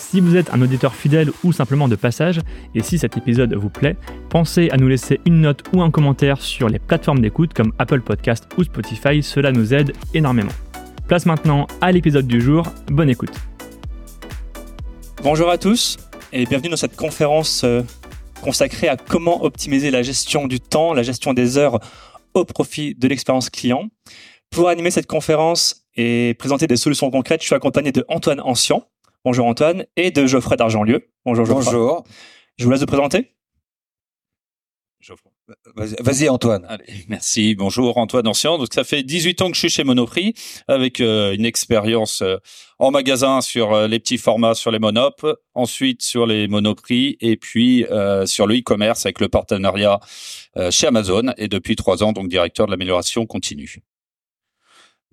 Si vous êtes un auditeur fidèle ou simplement de passage, et si cet épisode vous plaît, pensez à nous laisser une note ou un commentaire sur les plateformes d'écoute comme Apple Podcast ou Spotify, cela nous aide énormément. Place maintenant à l'épisode du jour, bonne écoute. Bonjour à tous et bienvenue dans cette conférence euh, consacrée à comment optimiser la gestion du temps, la gestion des heures au profit de l'expérience client. Pour animer cette conférence et présenter des solutions concrètes, je suis accompagné de Antoine Ancien, Bonjour Antoine, et de Geoffrey d'Argentlieu. Bonjour Geoffrey. Bonjour. Je vous laisse vous présenter. Vas-y Antoine. Allez, merci. Bonjour Antoine Ancien. Donc ça fait 18 ans que je suis chez Monoprix avec euh, une expérience euh, en magasin sur euh, les petits formats sur les monop, ensuite sur les Monoprix et puis sur le e-commerce avec le partenariat chez Amazon et depuis trois ans donc directeur de l'amélioration continue.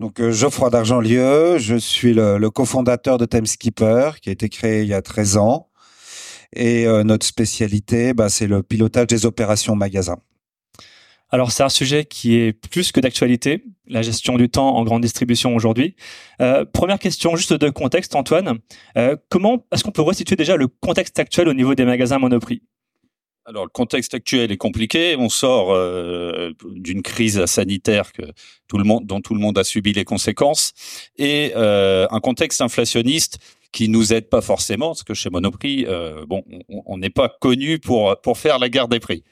Donc euh, Geoffroy d'Argentlieu, je suis le, cofondateur de Timeskipper qui a été créé il y a 13 ans. Et euh, notre spécialité, bah, c'est le pilotage des opérations magasins. Alors c'est un sujet qui est plus que d'actualité, la gestion du temps en grande distribution aujourd'hui. Euh, première question juste de contexte, Antoine. Comment est-ce qu'on peut resituer déjà le contexte actuel au niveau des magasins Monoprix? Alors le contexte actuel est compliqué. On sort euh, d'une crise sanitaire que tout le monde, dont tout le monde a subi les conséquences, et euh, un contexte inflationniste qui nous aide pas forcément, parce que chez Monoprix, euh, bon, on n'est pas connu pour pour faire la guerre des prix.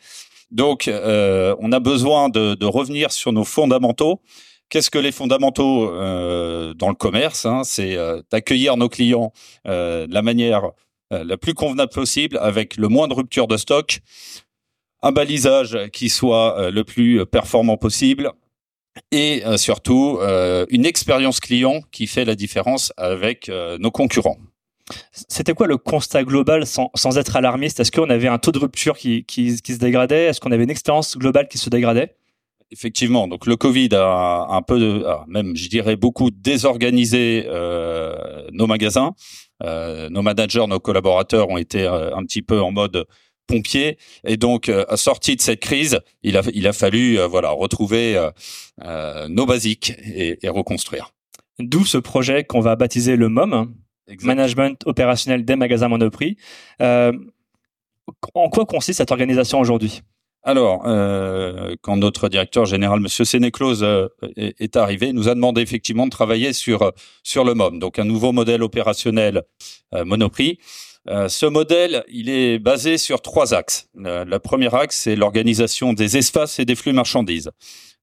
Donc, on a besoin de, de, revenir sur nos fondamentaux. Qu'est-ce que les fondamentaux dans le commerce hein? C'est d'accueillir nos clients de la manière euh, la plus convenable possible avec le moins de rupture de stock, un balisage qui soit euh, le plus performant possible et euh, surtout une expérience client qui fait la différence avec nos concurrents. C'était quoi le constat global sans, sans être alarmiste? Est-ce qu'on avait un taux de rupture qui, qui, qui se dégradait? Est-ce qu'on avait une expérience globale qui se dégradait? Effectivement, donc le Covid a un peu, même je dirais beaucoup désorganisé euh, nos magasins. Euh, nos managers, nos collaborateurs ont été euh, un petit peu en mode pompier et donc euh, sorti de cette crise, il a il a fallu voilà retrouver nos basiques et, et reconstruire. D'où ce projet qu'on va baptiser le MOM, Management opérationnel des magasins Monoprix. en quoi consiste cette organisation aujourd'hui? Alors, euh, quand notre directeur général, Monsieur Sénéclose, euh, est, arrivé, nous a demandé effectivement de travailler sur sur le MOM, donc un nouveau modèle opérationnel euh, Monoprix. Euh, ce modèle, il est basé sur trois axes. le premier axe, c'est l'organisation des espaces et des flux marchandises.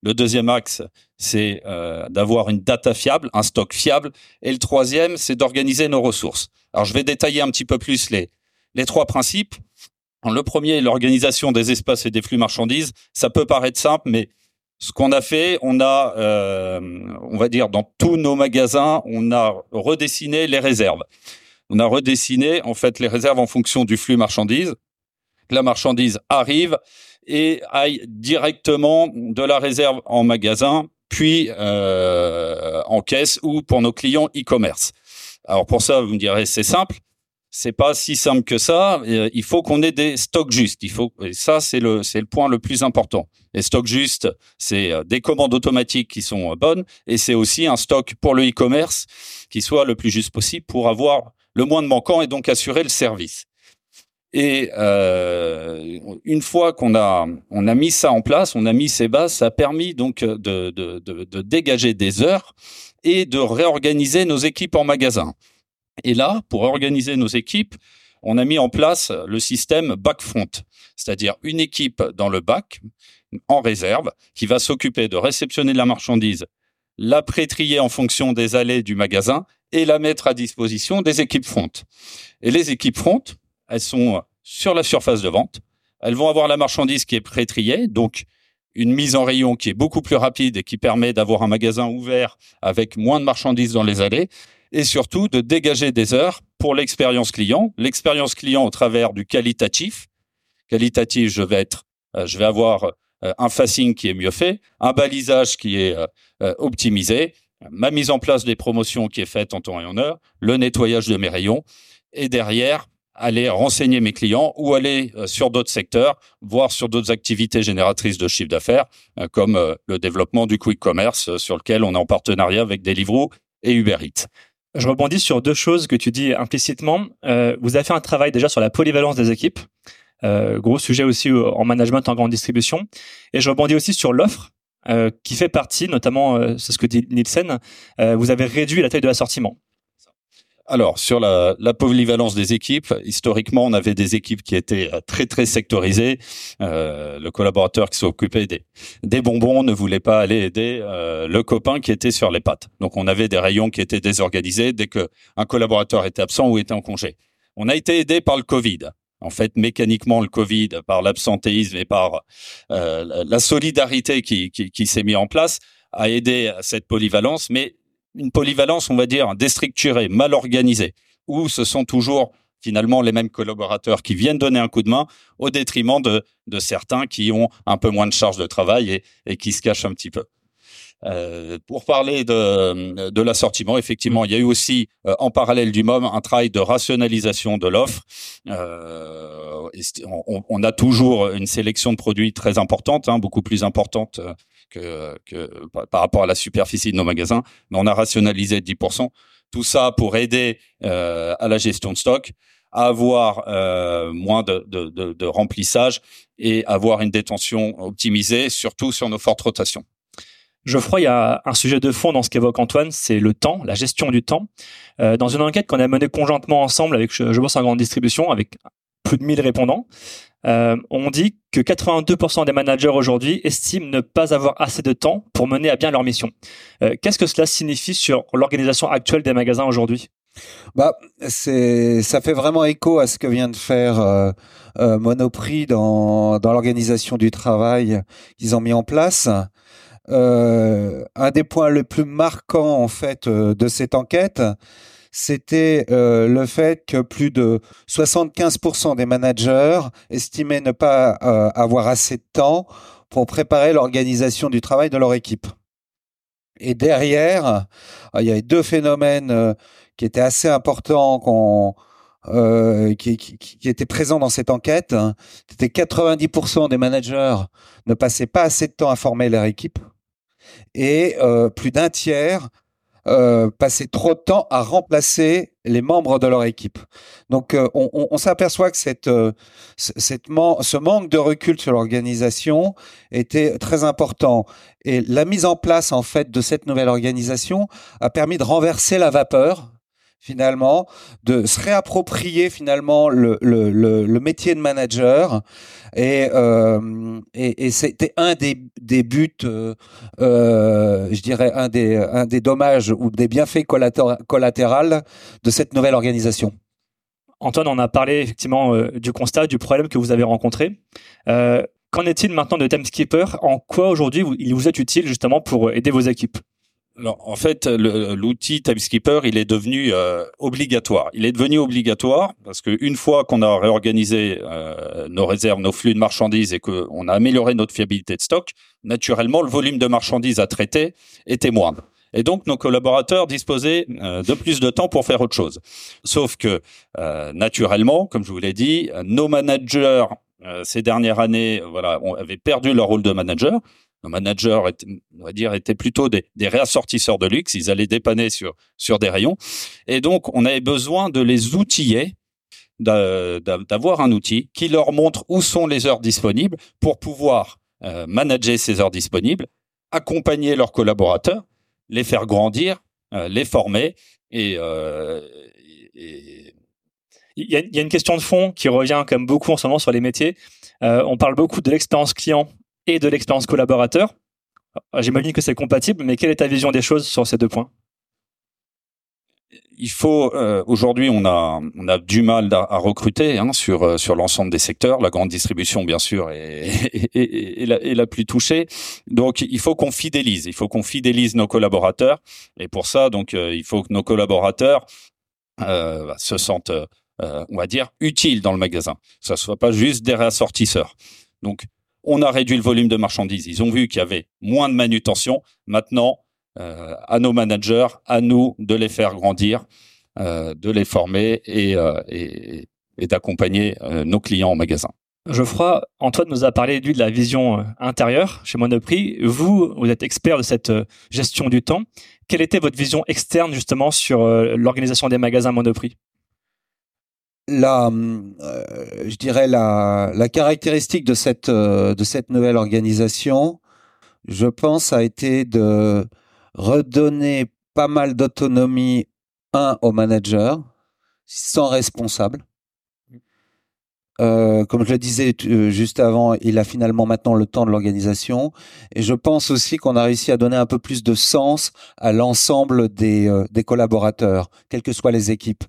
Le deuxième axe, c'est d'avoir une data fiable, un stock fiable. Et le troisième, c'est d'organiser nos ressources. Alors, je vais détailler un petit peu plus les les trois principes. Le premier, l'organisation des espaces et des flux marchandises. Ça peut paraître simple, mais ce qu'on a fait, on a, euh, on va dire, dans tous nos magasins, on a redessiné les réserves. On a redessiné en fait les réserves en fonction du flux marchandises. La marchandise arrive et aille directement de la réserve en magasin, puis euh, en caisse ou pour nos clients e-commerce. Alors pour ça, vous me direz, c'est simple c'est pas si simple que ça. Euh, il faut qu'on ait des stocks justes. Il faut, et ça, c'est le, c'est le point le plus important. Les stocks justes, c'est euh, des commandes automatiques qui sont euh, bonnes et c'est aussi un stock pour le e-commerce qui soit le plus juste possible pour avoir le moins de manquants et donc assurer le service. Et euh, une fois qu'on a on a mis ça en place, on a mis ces bases, ça a permis donc de, de, de, de dégager des heures et de réorganiser nos équipes en magasin. Et là, pour organiser nos équipes, on a mis en place le système back-front, c'est-à-dire une équipe dans le bac, en réserve, qui va s'occuper de réceptionner la marchandise, la pré-trier en fonction des allées du magasin et la mettre à disposition des équipes front. Et les équipes front, elles sont sur la surface de vente. Elles vont avoir la marchandise qui est pré-triée, donc une mise en rayon qui est beaucoup plus rapide et qui permet d'avoir un magasin ouvert avec moins de marchandises dans les allées et surtout de dégager des heures pour l'expérience client. L'expérience client au travers du qualitatif. Qualitatif, je vais être je vais avoir un facing qui est mieux fait, un balisage qui est optimisé, ma mise en place des promotions qui est faite en temps et en heure, le nettoyage de mes rayons, et derrière, aller renseigner mes clients ou aller euh, sur d'autres secteurs, voire sur d'autres activités génératrices de chiffre d'affaires, euh, comme euh, le développement du quick commerce, sur lequel on est en partenariat avec Deliveroo et Uber Eats. Je rebondis sur deux choses que tu dis implicitement. vous avez fait un travail déjà sur la polyvalence des équipes. gros sujet aussi en management en grande distribution. Et je rebondis aussi sur l'offre. qui fait partie, notamment, c'est ce que dit Nielsen, vous avez réduit la taille de l'assortiment. Alors, sur la, polyvalence des équipes, historiquement, on avait des équipes qui étaient euh, très, très sectorisées. Euh, le collaborateur qui s'occupait des, des bonbons ne voulait pas aller aider euh, le copain qui était sur les pattes. Donc, on avait des rayons qui étaient désorganisés dès qu'un collaborateur était absent ou était en congé. On a été aidé par le Covid. En fait, mécaniquement, le Covid, par l'absentéisme et par la solidarité qui, s'est mis en place, a aidé à cette polyvalence, mais une polyvalence, on va dire, déstructurée, mal organisée, où ce sont toujours finalement les mêmes collaborateurs qui viennent donner un coup de main au détriment de, de certains qui ont un peu moins de charge de travail et, et qui se cachent un petit peu. Euh, pour parler de, de l'assortiment, effectivement, il y a eu aussi euh, en parallèle du MOM un travail de rationalisation de l'offre. Euh, on, a toujours une sélection de produits très importante, hein, beaucoup plus importante par rapport à la superficie de nos magasins, mais on a rationalisé 10%. Tout ça pour aider euh, à la gestion de stock, à avoir euh, moins de, de, de, de, remplissage et avoir une détention optimisée, surtout sur nos fortes rotations. Geoffroy, il y a un sujet de fond dans ce qu'évoque Antoine, c'est le temps, la gestion du temps. Euh, dans une enquête qu'on a menée conjointement ensemble avec Je, Je bosse en grande distribution, avec plus de 1000 répondants, euh, on dit que 82% des managers aujourd'hui estiment ne pas avoir assez de temps pour mener à bien leur mission. Euh, qu'est-ce que cela signifie sur l'organisation actuelle des magasins aujourd'hui? Bah, c'est, ça fait vraiment écho à ce que vient de faire euh, Monoprix dans, l'organisation du travail qu'ils ont mis en place. Un des points les plus marquants en fait de cette enquête, c'était euh, le fait que plus de 75% des managers estimaient ne pas euh, avoir assez de temps pour préparer l'organisation du travail de leur équipe. Et derrière, euh, il y avait deux phénomènes qui étaient assez importants qui, qui, qui, étaient présents dans cette enquête. C'était 90% des managers ne passaient pas assez de temps à former leur équipe et plus d'un tiers euh, passer trop de temps à remplacer les membres de leur équipe. Donc, euh, on, s'aperçoit que cette, euh, cette ce manque de recul sur l'organisation était très important. Et la mise en place, en fait, de cette nouvelle organisation a permis de renverser la vapeur finalement, de se réapproprier finalement le, métier de manager. Et, euh, c'était un des, buts, euh, euh, je dirais, un des, dommages ou des bienfaits collatéraux de cette nouvelle organisation. Antoine, on a parlé effectivement du constat, du problème que vous avez rencontré. Qu'en est-il maintenant de Timeskipper En quoi aujourd'hui il vous est utile justement pour aider vos équipes? Alors, en fait, l'outil Timekeeper, il est devenu euh, obligatoire. Il est devenu obligatoire parce qu'une fois qu'on a réorganisé euh, nos réserves, nos flux de marchandises et qu'on a amélioré notre fiabilité de stock, naturellement, le volume de marchandises à traiter était moindre. Et donc, nos collaborateurs disposaient euh, de plus de temps pour faire autre chose. Sauf que, naturellement, comme je vous l'ai dit, nos managers ces dernières années, voilà, avaient perdu leur rôle de manager nos managers, on va dire, étaient plutôt des, réassortisseurs de luxe. Ils allaient dépanner sur, sur des rayons. Et donc, on avait besoin de les outiller, d'avoir un outil qui leur montre où sont les heures disponibles pour pouvoir euh, manager ces heures disponibles, accompagner leurs collaborateurs, les faire grandir, euh, les former et, euh, il y a, une question de fond qui revient comme beaucoup en ce moment sur les métiers. Euh, on parle beaucoup de l'expérience client et de l'expérience collaborateur. J'imagine que c'est compatible, mais quelle est ta vision des choses sur ces deux points? Il faut euh, aujourd'hui on a on a du mal à, recruter hein, sur euh, sur l'ensemble des secteurs. La grande distribution bien sûr est, est, la, est la, plus touchée. Donc il faut qu'on fidélise. Il faut qu'on fidélise nos collaborateurs. Et pour ça donc euh, il faut que nos collaborateurs euh, se sentent on va dire utiles dans le magasin. Que ça soit pas juste des réassortisseurs. Donc On a réduit le volume de marchandises. Ils ont vu qu'il y avait moins de manutention. Maintenant, euh, à nos managers, à nous de les faire grandir, euh, de les former et, euh, et, d'accompagner nos clients en magasin. Geoffroy, Antoine nous a parlé de la vision intérieure chez Monoprix. Vous, vous êtes expert de cette gestion du temps. Quelle était votre vision externe justement sur l'organisation des magasins Monoprix? La, euh, je dirais la, la caractéristique de cette euh, de cette nouvelle organisation, je pense, a été de redonner pas mal d'autonomie un au manager sans responsable euh, comme je le disais euh, juste avant, il a finalement maintenant le temps de l'organisation. Et je pense aussi qu'on a réussi à donner un peu plus de sens à l'ensemble des, euh, des collaborateurs, quelles que soient les équipes.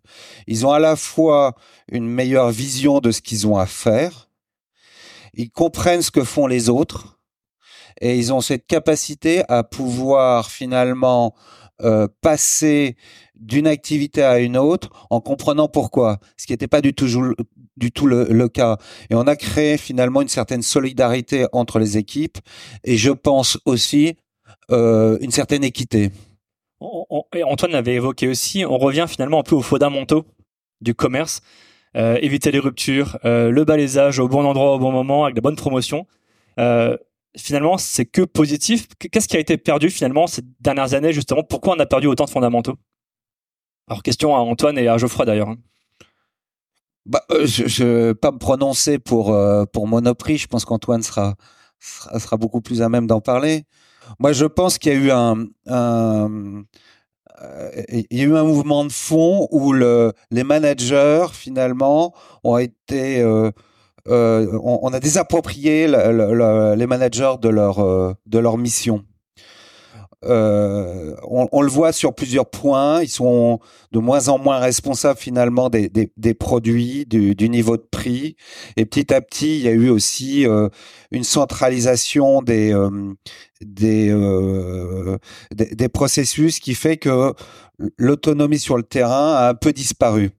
Ils ont à la fois une meilleure vision de ce qu'ils ont à faire, ils comprennent ce que font les autres, et ils ont cette capacité à pouvoir finalement passer d'une activité à une autre en comprenant pourquoi, ce qui n'était pas du tout, du tout le, cas. Et on a créé finalement une certaine solidarité entre les équipes et je pense aussi euh, une certaine équité. et Antoine l'avait évoqué aussi, on revient finalement un peu aux fondamentaux du commerce. Euh, éviter les ruptures, le balaisage au bon endroit au bon moment avec la bonne promotion finalement, c'est que positif. Qu'est-ce qui a été perdu finalement ces dernières années justement? Pourquoi on a perdu autant de fondamentaux? Alors question à Antoine et à Geoffroy d'ailleurs. Bah, euh, je ne vais pas me prononcer pour euh, pour Monoprix. Je pense qu'Antoine sera, sera, beaucoup plus à même d'en parler. Moi, je pense qu'il y a eu un, euh, il y a eu un mouvement de fond où le, les managers finalement ont été on, a désapproprié les managers de leur, de leur mission. Euh, on, le voit sur plusieurs points. Ils sont de moins en moins responsables finalement des, produits, du, niveau de prix. Et petit à petit, il y a eu aussi une centralisation des des, des, processus qui fait que l'autonomie sur le terrain a un peu disparu.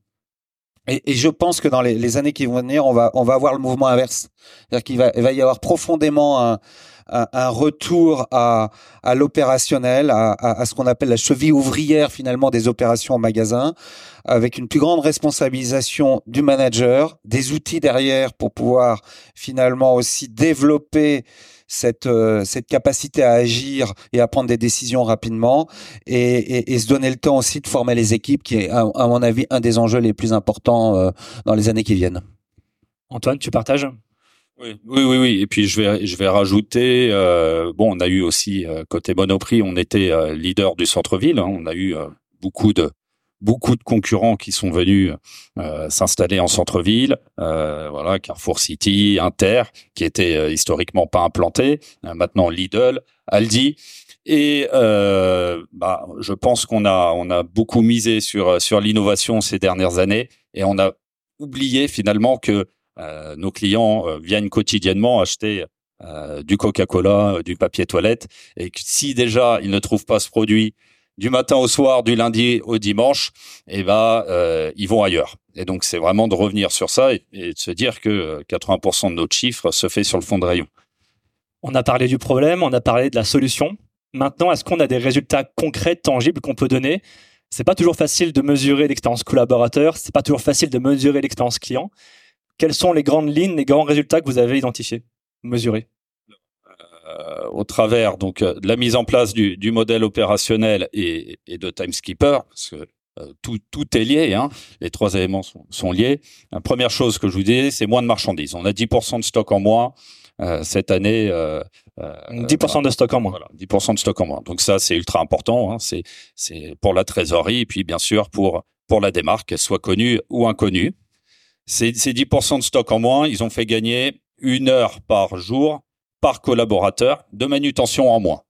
Et, je pense que dans les, années qui vont venir, on va, on va avoir le mouvement inverse. C'est-à-dire qu'il va, va y avoir profondément un, un, retour à, l'opérationnel, à, ce qu'on appelle la cheville ouvrière finalement des opérations en magasin, avec une plus grande responsabilisation du manager, des outils derrière pour pouvoir finalement aussi développer cette, euh, capacité à agir et à prendre des décisions rapidement et, se donner le temps aussi de former les équipes, qui est, à, mon avis, un des enjeux les plus importants euh, dans les années qui viennent. Antoine, tu partages? Oui, oui, oui, oui. Et puis je vais, je vais rajouter. Euh, bon, on a eu aussi côté Monoprix, on était leader du centre-ville. Hein. on a eu beaucoup de beaucoup de concurrents qui sont venus euh, s'installer en centre-ville, euh, voilà Carrefour City, Inter, qui étaient euh, historiquement pas implantés, maintenant Lidl, Aldi, et bah, je pense qu'on a on a beaucoup misé sur sur l'innovation ces dernières années, et on a oublié finalement que nos clients viennent quotidiennement acheter du Coca-Cola, du papier toilette, et si déjà ils ne trouvent pas ce produit du matin au soir, du lundi au dimanche, et eh ben euh, ils vont ailleurs. Et donc c'est vraiment de revenir sur ça et, de se dire que 80% euh, de notre chiffre se fait sur le fond de rayon. On a parlé du problème, on a parlé de la solution. Maintenant, est-ce qu'on a des résultats concrets, tangibles qu'on peut donner? C'est pas toujours facile de mesurer l'expérience collaborateur, c'est pas toujours facile de mesurer l'expérience client. Quelles sont les grandes lignes, les grands résultats que vous avez identifiés, mesurés? Euh, au travers donc euh, de la mise en place du, du modèle opérationnel et, et, de Timekeeper, parce que euh, tout, tout, est lié, hein. les trois éléments sont, sont, liés. La première chose que je vous dis, c'est moins de marchandises. On a 10% de stock en moins cette année. 10% de stock en moins. Voilà, 10% de stock en moins. Donc ça, c'est ultra important. Hein. C'est, c'est pour la trésorerie et puis bien sûr pour pour la démarque, qu'elle soit connue ou inconnue. Ces, ces 10% de stock en moins, ils ont fait gagner une heure par jour par collaborateur de manutention en moins.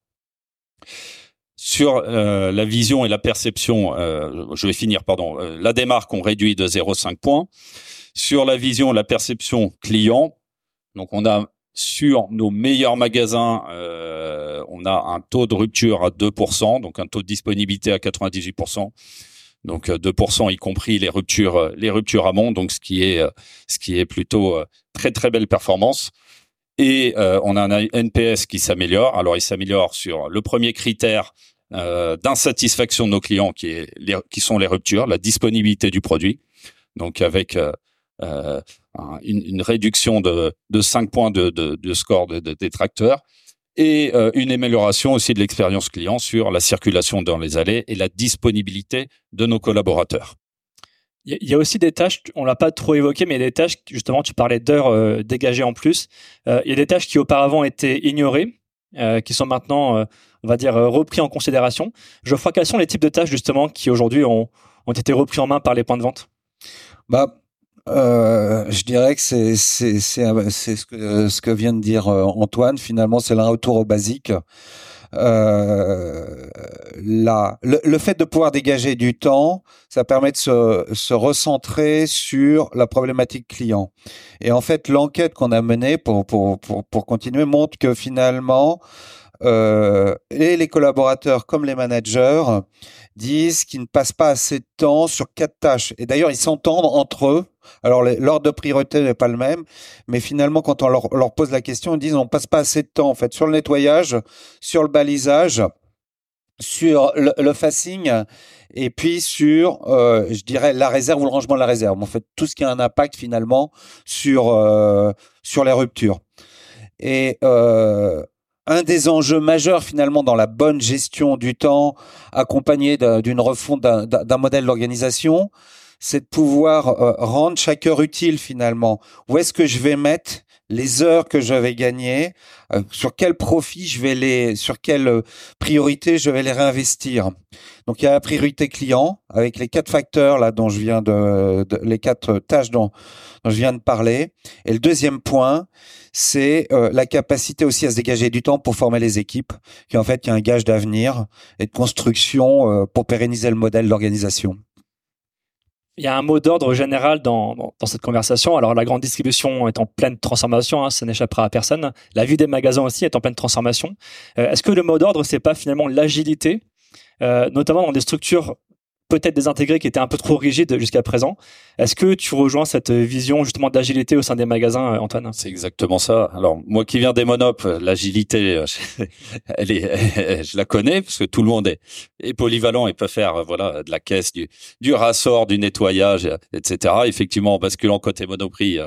Sur euh, la vision et la perception, euh, je vais finir, pardon, euh, la démarque, on réduit de 0,5 points. Sur la vision la perception client, donc on a sur nos meilleurs magasins, on a un taux de rupture à 2%, donc un taux de disponibilité à 98%. Donc 2% y compris les ruptures les ruptures amont, donc ce qui est ce qui est plutôt très très belle performance. Et on a un NPS qui s'améliore. Alors, il s'améliore sur le premier critère d'insatisfaction de nos clients, qui, est qui sont les ruptures, la disponibilité du produit. Donc, avec une, une, réduction de, de 5 points de, de, de score de, détracteurs et euh, une amélioration aussi de l'expérience client sur la circulation dans les allées et la disponibilité de nos collaborateurs. Il y a aussi des tâches, on l'a pas trop évoqué, mais il y a des tâches, justement, tu parlais d'heures euh, dégagées en plus. Euh, il y a des tâches qui auparavant étaient ignorées, qui sont maintenant, on va dire, repris en considération. Je crois quels sont les types de tâches, justement, qui aujourd'hui ont, ont été repris en main par les points de vente? Bah, euh, je dirais que c'est c'est c'est ce que ce que vient de dire euh, Antoine. Finalement, c'est un retour au basique. Euh, là, le, le, fait de pouvoir dégager du temps, ça permet de se, se recentrer sur la problématique client. Et en fait, l'enquête qu'on a menée pour, pour, pour, pour continuer montre que finalement, euh, et les collaborateurs comme les managers disent qu'ils ne passent pas assez de temps sur quatre tâches. Et d'ailleurs, ils s'entendent entre eux. Alors, l'ordre de priorité n'est pas le même, mais finalement, quand on leur, pose la question, ils disent on passe pas assez de temps en fait sur le nettoyage, sur le balisage, sur le, le facing et puis sur, euh, je dirais, la réserve ou le rangement de la réserve. En fait, tout ce qui a un impact finalement sur euh, sur les ruptures. Et euh, un des enjeux majeurs finalement dans la bonne gestion du temps, accompagné d'une refonte d'un modèle d'organisation, c'est de pouvoir euh, rendre chaque heure utile finalement. Où est-ce que je vais mettre les heures que je vais gagner, euh, sur quel profit je vais les, sur quelle euh, priorité je vais les réinvestir? Donc il y a la priorité client avec les quatre facteurs là dont je viens de, les quatre tâches dont, dont, je viens de parler. Et le deuxième point, c'est euh, la capacité aussi à se dégager du temps pour former les équipes, qui en fait est un gage d'avenir et de construction pour pérenniser le modèle d'organisation. Il y a un mot d'ordre général dans, dans, cette conversation. Alors, la grande distribution est en pleine transformation, hein, ça n'échappera à personne. La vie des magasins aussi est en pleine transformation. Euh, est-ce que le mot d'ordre, c'est pas finalement l'agilité, euh, notamment dans des structures peut-être désintégré qui était un peu trop rigide jusqu'à présent. Est-ce que tu rejoins cette vision justement d'agilité au sein des magasins, euh, Antoine? C'est exactement ça. Alors moi qui viens des monopes, l'agilité, euh, elle est, je la connais parce que tout le monde est, polyvalent et peut faire euh, voilà de la caisse, du, du rassort, du nettoyage, etc. Effectivement, en basculant côté monoprix,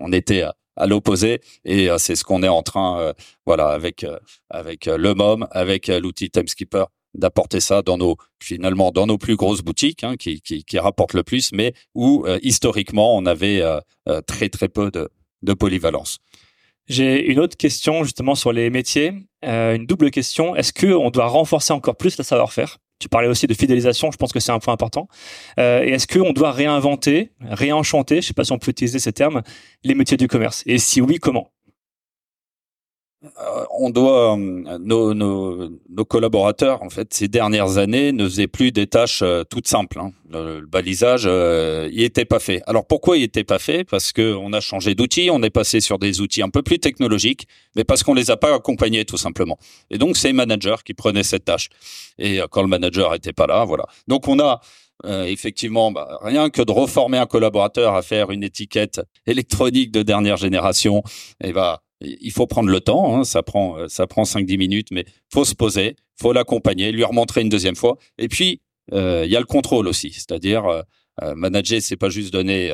on était à l'opposé et c'est ce qu'on est en train voilà avec avec le MOM avec l'outil Timekeeper d'apporter ça dans nos finalement dans nos plus grosses boutiques hein, qui, qui, qui, rapportent le plus, mais où euh, historiquement on avait euh, euh, très très peu de, de polyvalence. J'ai une autre question justement sur les métiers, une double question. Est-ce que on doit renforcer encore plus le savoir-faire? Tu parlais aussi de fidélisation, je pense que c'est un point important. et est-ce qu'on doit réinventer, réenchanter, je sais pas si on peut utiliser ces termes, les métiers du commerce? Et si oui, comment? euh, on doit euh, nos, nos, nos, collaborateurs en fait ces dernières années ne faisaient plus des tâches euh, toutes simples. Hein. Le, balisage, il était pas fait. Alors pourquoi il était pas fait? Parce que on a changé d'outils, on est passé sur des outils un peu plus technologiques, mais parce qu'on les a pas accompagnés tout simplement. Et donc c'est les managers qui prenaient cette tâche. Et quand le manager était pas là, voilà. Donc on a effectivement, bah, rien que de reformer un collaborateur à faire une étiquette électronique de dernière génération, et bah il faut prendre le temps, hein, ça prend euh, ça prend 5-10 minutes, mais faut se poser, faut l'accompagner, lui remontrer une deuxième fois. Et puis euh, il y a le contrôle aussi, c'est-à-dire euh, manager, c'est pas juste donner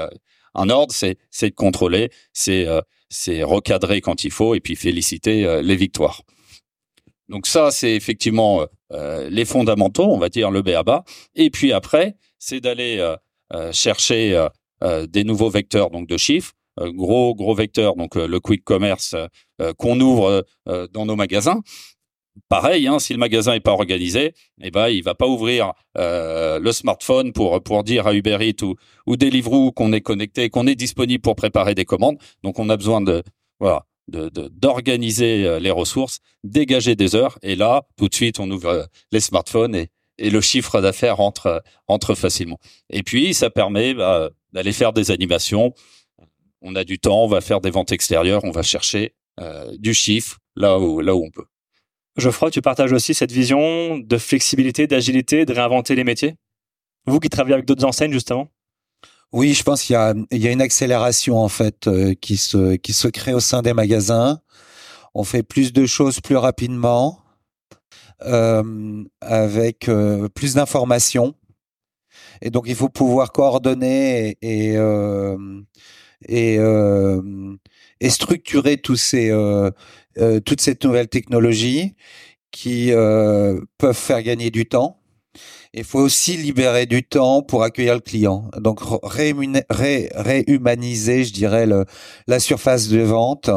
un ordre, c'est c'est contrôler, c'est c'est recadrer quand il faut et puis féliciter les victoires. Donc ça, c'est effectivement les fondamentaux, on va dire le BABA. Et puis après, c'est d'aller chercher des nouveaux vecteurs donc de chiffres euh, gros gros vecteur, donc euh, le quick commerce euh, qu'on ouvre dans nos magasins. Pareil, hein, si le magasin est pas organisé, eh ben il va pas ouvrir le smartphone pour dire à Uber Eats ou, ou Deliveroo qu'on est connecté, qu'on est disponible pour préparer des commandes. Donc on a besoin de voilà d'organiser les ressources, dégager des heures, et là, tout de suite, on ouvre les smartphones et, et le chiffre d'affaires entre, entre facilement. Et puis, ça permet bah, d'aller faire des animations, on a du temps, on va faire des ventes extérieures, on va chercher euh, du chiffre là où, là où on peut. Geoffroy, tu partages aussi cette vision de flexibilité, d'agilité, de réinventer les métiers? Vous qui travaillez avec d'autres enseignes, justement? Oui, je pense qu'il y a, il y a une accélération en fait euh, qui se qui se crée au sein des magasins. On fait plus de choses plus rapidement, euh, avec euh, plus d'informations. Et donc il faut pouvoir coordonner et et, euh, et, et structurer tous ces toutes ces nouvelles technologies qui peuvent faire gagner du temps il faut aussi libérer du temps pour accueillir le client. Donc réhumaniser, je dirais, le, la surface de vente.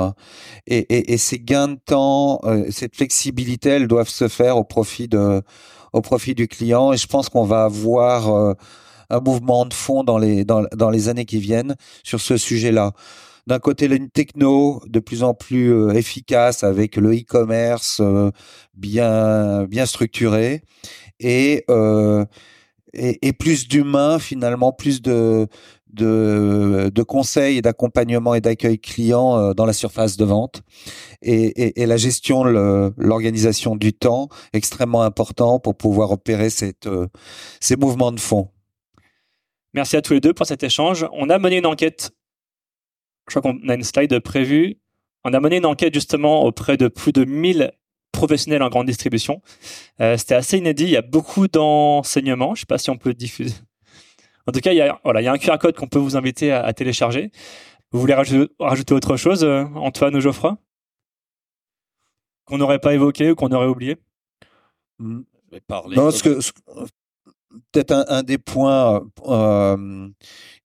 Et, et, et ces gains de temps, cette flexibilité, elles doivent se faire au profit de, au profit du client. Et je pense qu'on va avoir euh, un mouvement de fond dans les, dans, dans les années qui viennent sur ce sujet-là d'un côté une techno de plus en plus euh, efficace avec le e-commerce bien bien structuré et, euh, et, plus d'humains finalement, plus de, conseils et d'accompagnement et d'accueil client euh, dans la surface de vente et, et, la gestion, l'organisation du temps extrêmement important pour pouvoir opérer euh, ces mouvements de fond. Merci à tous les deux pour cet échange. On a mené une enquête. Je crois qu'on a une slide prévue. On a mené une enquête justement auprès de plus de 1000 professionnels en grande distribution. Euh, C'était assez inédit. Il y a beaucoup d'enseignements. Je ne sais pas si on peut diffuser. En tout cas, il y a, voilà, il y a un QR code qu'on peut vous inviter à, à télécharger. Vous voulez rajouter, rajouter autre chose, euh, Antoine ou Geoffroy? Qu'on n'aurait pas évoqué ou qu'on aurait oublié? Mmh. Parler non, ce que, peut-être un, des points euh,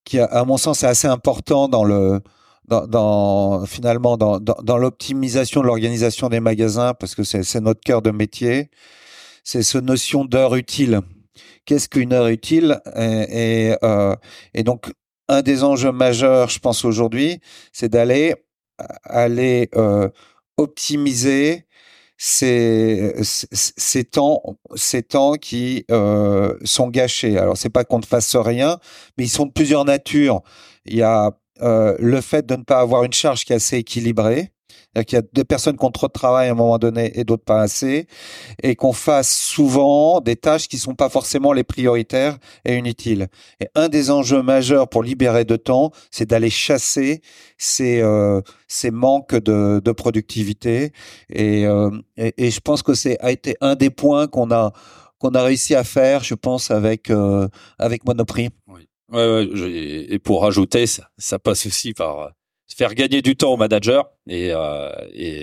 qui, à mon sens, est assez important dans le, dans, finalement dans, l'optimisation de l'organisation des magasins, parce que c'est notre cœur de métier, c'est cette notion d'heure utile. Qu'est-ce qu'une heure utile? Euh, et, donc, un des enjeux majeurs, je pense aujourd'hui, c'est d'aller aller euh, optimiser ces, ces temps, ces temps qui euh, sont gâchés. Alors, c'est pas qu'on ne fasse rien, mais ils sont de plusieurs natures. Il y a euh, le fait de ne pas avoir une charge qui est assez équilibrée, qu'il y a des personnes qui ont trop de travail à un moment donné et d'autres pas assez, et qu'on fasse souvent des tâches qui sont pas forcément les prioritaires et inutiles. Et un des enjeux majeurs pour libérer de temps, c'est d'aller chasser ces, euh, ces manques de, productivité. Et, euh, et, et, je pense que c'est a été un des points qu'on a qu'on a réussi à faire, je pense, avec euh, avec Monoprix. Oui. Et pour rajouter, ça, passe aussi par euh, faire gagner du temps au manager et, euh,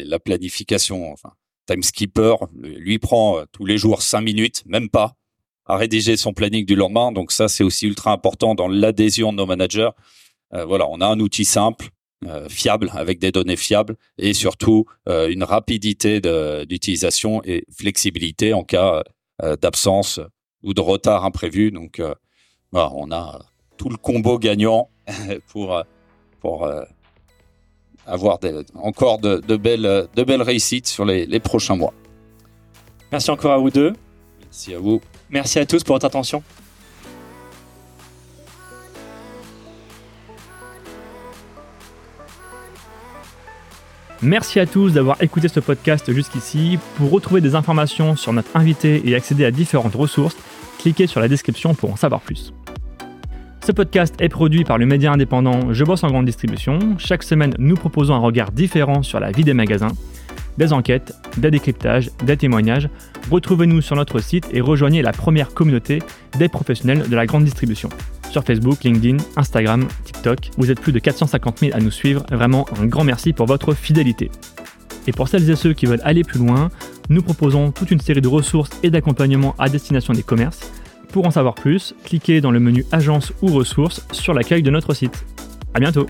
la planification. Enfin, Timekeeper, lui prend euh, tous les jours cinq minutes, même pas, à rédiger son planning du lendemain. Donc ça, c'est aussi ultra important dans l'adhésion de nos managers. Euh, voilà, on a un outil simple, fiable, avec des données fiables et surtout une rapidité d'utilisation et flexibilité en cas d'absence ou de retard imprévu. Donc on a tout le combo gagnant pour, pour avoir encore de, de, belles, de belles réussites sur les, les prochains mois. Merci encore à vous deux. Merci à vous. Merci à tous pour votre attention. Merci à tous d'avoir écouté ce podcast jusqu'ici. Pour retrouver des informations sur notre invité et accéder à différentes ressources, cliquez sur la description pour en savoir plus. Ce podcast est produit par le média indépendant Je bosse en grande distribution. Chaque semaine, nous proposons un regard différent sur la vie des magasins, des enquêtes, des décryptages, des témoignages. Retrouvez-nous sur notre site et rejoignez la première communauté des professionnels de la grande distribution. Sur Facebook, LinkedIn, Instagram, TikTok, vous êtes plus de 450 000 à nous suivre. Vraiment un grand merci pour votre fidélité. Et pour celles et ceux qui veulent aller plus loin, nous proposons toute une série de ressources et d'accompagnements à destination des commerces pour en savoir plus, cliquez dans le menu Agence ou ressources sur l'accueil de notre site. À bientôt